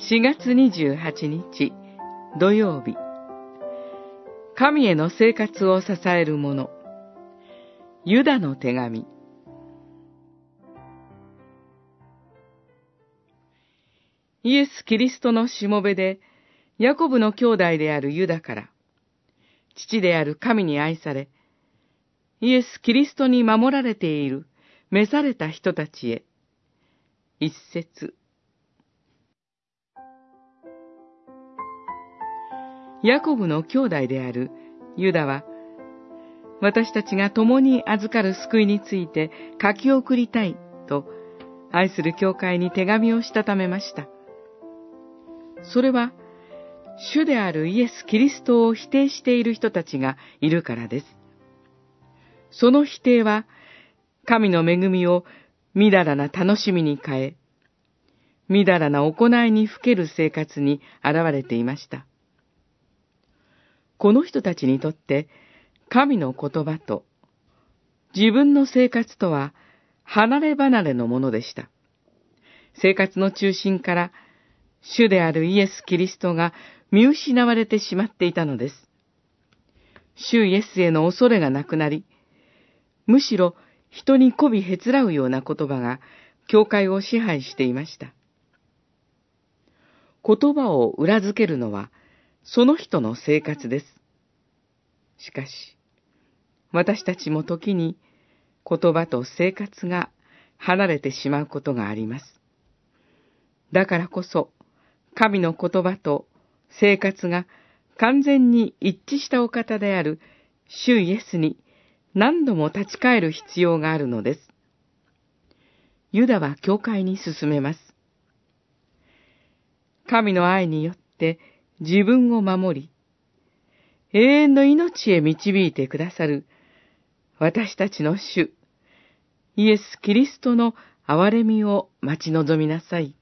4月28日土曜日。神への生活を支えるものユダの手紙。イエス・キリストのしもべでヤコブの兄弟であるユダから父である神に愛されイエス・キリストに守られている召された人たちへ一節。ヤコブの兄弟であるユダは、私たちが共に預かる救いについて書き送りたいと、愛する教会に手紙をしたためました。それは、主であるイエス・キリストを否定している人たちがいるからです。その否定は、神の恵みをみだらな楽しみに変え、みだらな行いにふける生活に現れていました。この人たちにとって、神の言葉と自分の生活とは離れ離れのものでした。生活の中心から主であるイエス・キリストが見失われてしまっていたのです。主イエスへの恐れがなくなり、むしろ人に媚びへつらうような言葉が教会を支配していました。言葉を裏付けるのはその人の生活です。しかし、私たちも時に言葉と生活が離れてしまうことがあります。だからこそ、神の言葉と生活が完全に一致したお方である主イエスに何度も立ち返る必要があるのです。ユダは教会に進めます。神の愛によって自分を守り、永遠の命へ導いてくださる私たちの主、イエス・キリストの憐れみを待ち望みなさい。